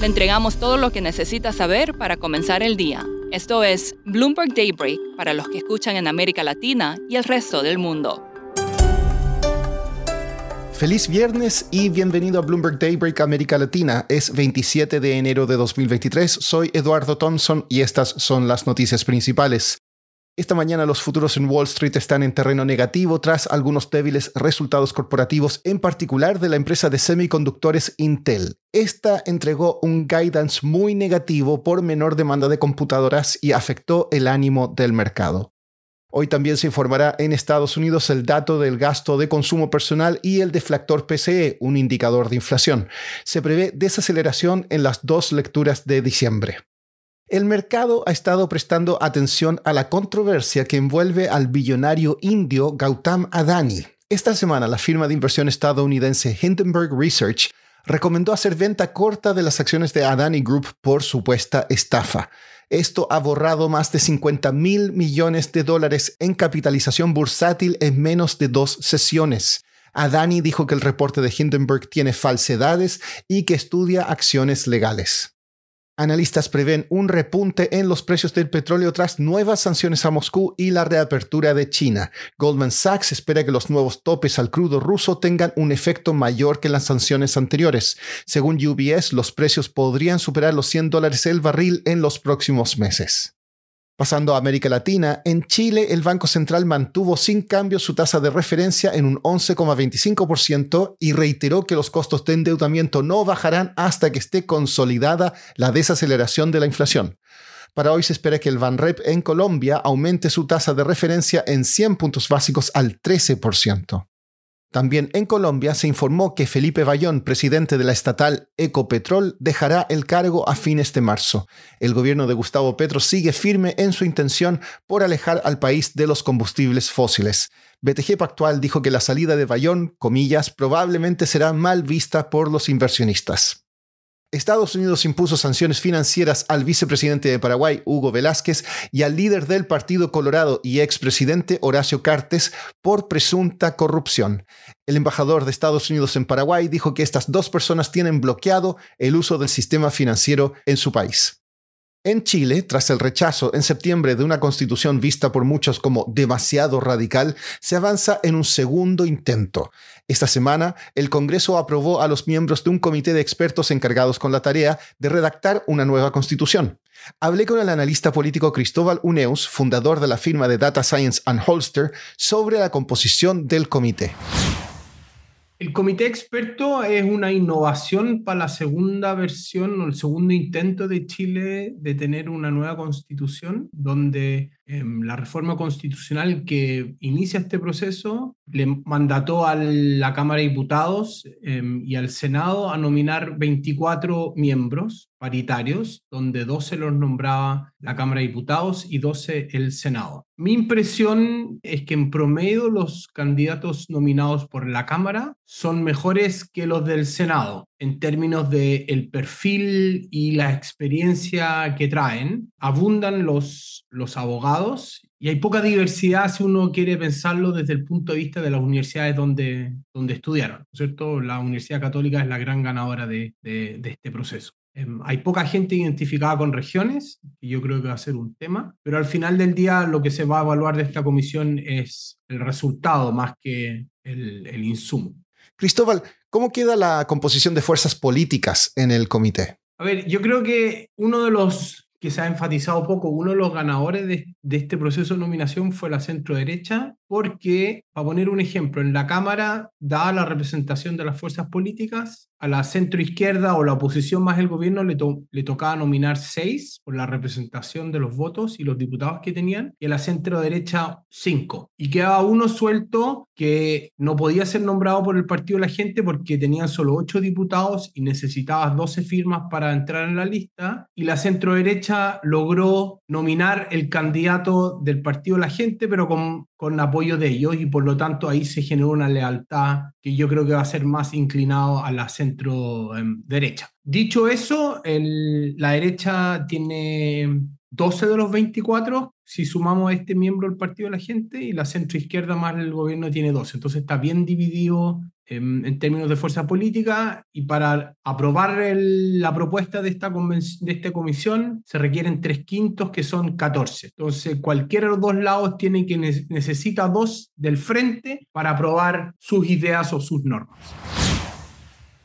Le entregamos todo lo que necesita saber para comenzar el día. Esto es Bloomberg Daybreak para los que escuchan en América Latina y el resto del mundo. Feliz viernes y bienvenido a Bloomberg Daybreak América Latina. Es 27 de enero de 2023. Soy Eduardo Thompson y estas son las noticias principales. Esta mañana los futuros en Wall Street están en terreno negativo tras algunos débiles resultados corporativos, en particular de la empresa de semiconductores Intel. Esta entregó un guidance muy negativo por menor demanda de computadoras y afectó el ánimo del mercado. Hoy también se informará en Estados Unidos el dato del gasto de consumo personal y el deflactor PCE, un indicador de inflación. Se prevé desaceleración en las dos lecturas de diciembre. El mercado ha estado prestando atención a la controversia que envuelve al billonario indio Gautam Adani. Esta semana la firma de inversión estadounidense Hindenburg Research recomendó hacer venta corta de las acciones de Adani Group por supuesta estafa. Esto ha borrado más de 50 mil millones de dólares en capitalización bursátil en menos de dos sesiones. Adani dijo que el reporte de Hindenburg tiene falsedades y que estudia acciones legales. Analistas prevén un repunte en los precios del petróleo tras nuevas sanciones a Moscú y la reapertura de China. Goldman Sachs espera que los nuevos topes al crudo ruso tengan un efecto mayor que las sanciones anteriores. Según UBS, los precios podrían superar los 100 dólares el barril en los próximos meses. Pasando a América Latina, en Chile el Banco Central mantuvo sin cambio su tasa de referencia en un 11,25% y reiteró que los costos de endeudamiento no bajarán hasta que esté consolidada la desaceleración de la inflación. Para hoy se espera que el Banrep en Colombia aumente su tasa de referencia en 100 puntos básicos al 13%. También en Colombia se informó que Felipe Bayón, presidente de la estatal Ecopetrol, dejará el cargo a fines de marzo. El gobierno de Gustavo Petro sigue firme en su intención por alejar al país de los combustibles fósiles. BTG Pactual dijo que la salida de Bayón, comillas, probablemente será mal vista por los inversionistas. Estados Unidos impuso sanciones financieras al vicepresidente de Paraguay, Hugo Velázquez, y al líder del Partido Colorado y expresidente Horacio Cartes por presunta corrupción. El embajador de Estados Unidos en Paraguay dijo que estas dos personas tienen bloqueado el uso del sistema financiero en su país. En Chile, tras el rechazo en septiembre de una constitución vista por muchos como demasiado radical, se avanza en un segundo intento. Esta semana, el Congreso aprobó a los miembros de un comité de expertos encargados con la tarea de redactar una nueva constitución. Hablé con el analista político Cristóbal Uneus, fundador de la firma de Data Science and Holster, sobre la composición del comité. El comité experto es una innovación para la segunda versión o el segundo intento de Chile de tener una nueva constitución, donde la reforma constitucional que inicia este proceso le mandató a la Cámara de Diputados em, y al Senado a nominar 24 miembros paritarios, donde 12 los nombraba la Cámara de Diputados y 12 el Senado. Mi impresión es que en promedio los candidatos nominados por la Cámara son mejores que los del Senado en términos de el perfil y la experiencia que traen. Abundan los, los abogados y hay poca diversidad si uno quiere pensarlo desde el punto de vista de las universidades donde, donde estudiaron, ¿cierto? La Universidad Católica es la gran ganadora de, de este proceso. Em, hay poca gente identificada con regiones, y yo creo que va a ser un tema, pero al final del día lo que se va a evaluar de esta comisión es el resultado más que el, el insumo. Cristóbal, ¿cómo queda la composición de fuerzas políticas en el comité? A ver, yo creo que uno de los que se ha enfatizado poco. Uno de los ganadores de, de este proceso de nominación fue la centro derecha, porque, para poner un ejemplo, en la Cámara, dada la representación de las fuerzas políticas, a la centro izquierda o la oposición más el gobierno le, le tocaba nominar seis por la representación de los votos y los diputados que tenían, y a la centro derecha cinco. Y quedaba uno suelto que no podía ser nombrado por el Partido de la Gente porque tenían solo ocho diputados y necesitaba 12 firmas para entrar en la lista, y la centro derecha logró nominar el candidato del Partido de la Gente, pero con, con apoyo de ellos, y por lo tanto ahí se generó una lealtad que yo creo que va a ser más inclinado a la centro em, derecha. Dicho eso, la derecha tiene 12 de los 24 si sumamos a este miembro del Partido de la Gente y la centro izquierda más el gobierno tiene 12. Entonces está bien dividido en, términos de fuerza política y para aprobar la propuesta de esta, de esta comisión se requieren tres quintos que son 14. Entonces cualquiera de los dos lados tiene que necesita dos del frente para aprobar sus ideas o sus normas.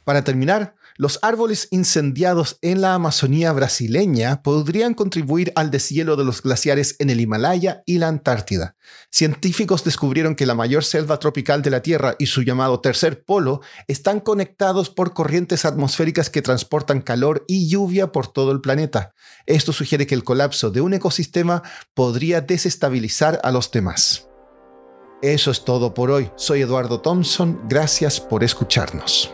Para terminar, los árboles incendiados en la Amazonía brasileña podrían contribuir al deshielo de los glaciares en el Himalaya y la Antártida. Científicos descubrieron que la mayor selva tropical de la Tierra y su llamado tercer polo están conectados por corrientes atmosféricas que transportan calor y lluvia por todo el planeta. Esto sugiere que el colapso de un ecosistema podría desestabilizar a los demás. Eso es todo por hoy. Soy Eduardo Thompson. Gracias por escucharnos.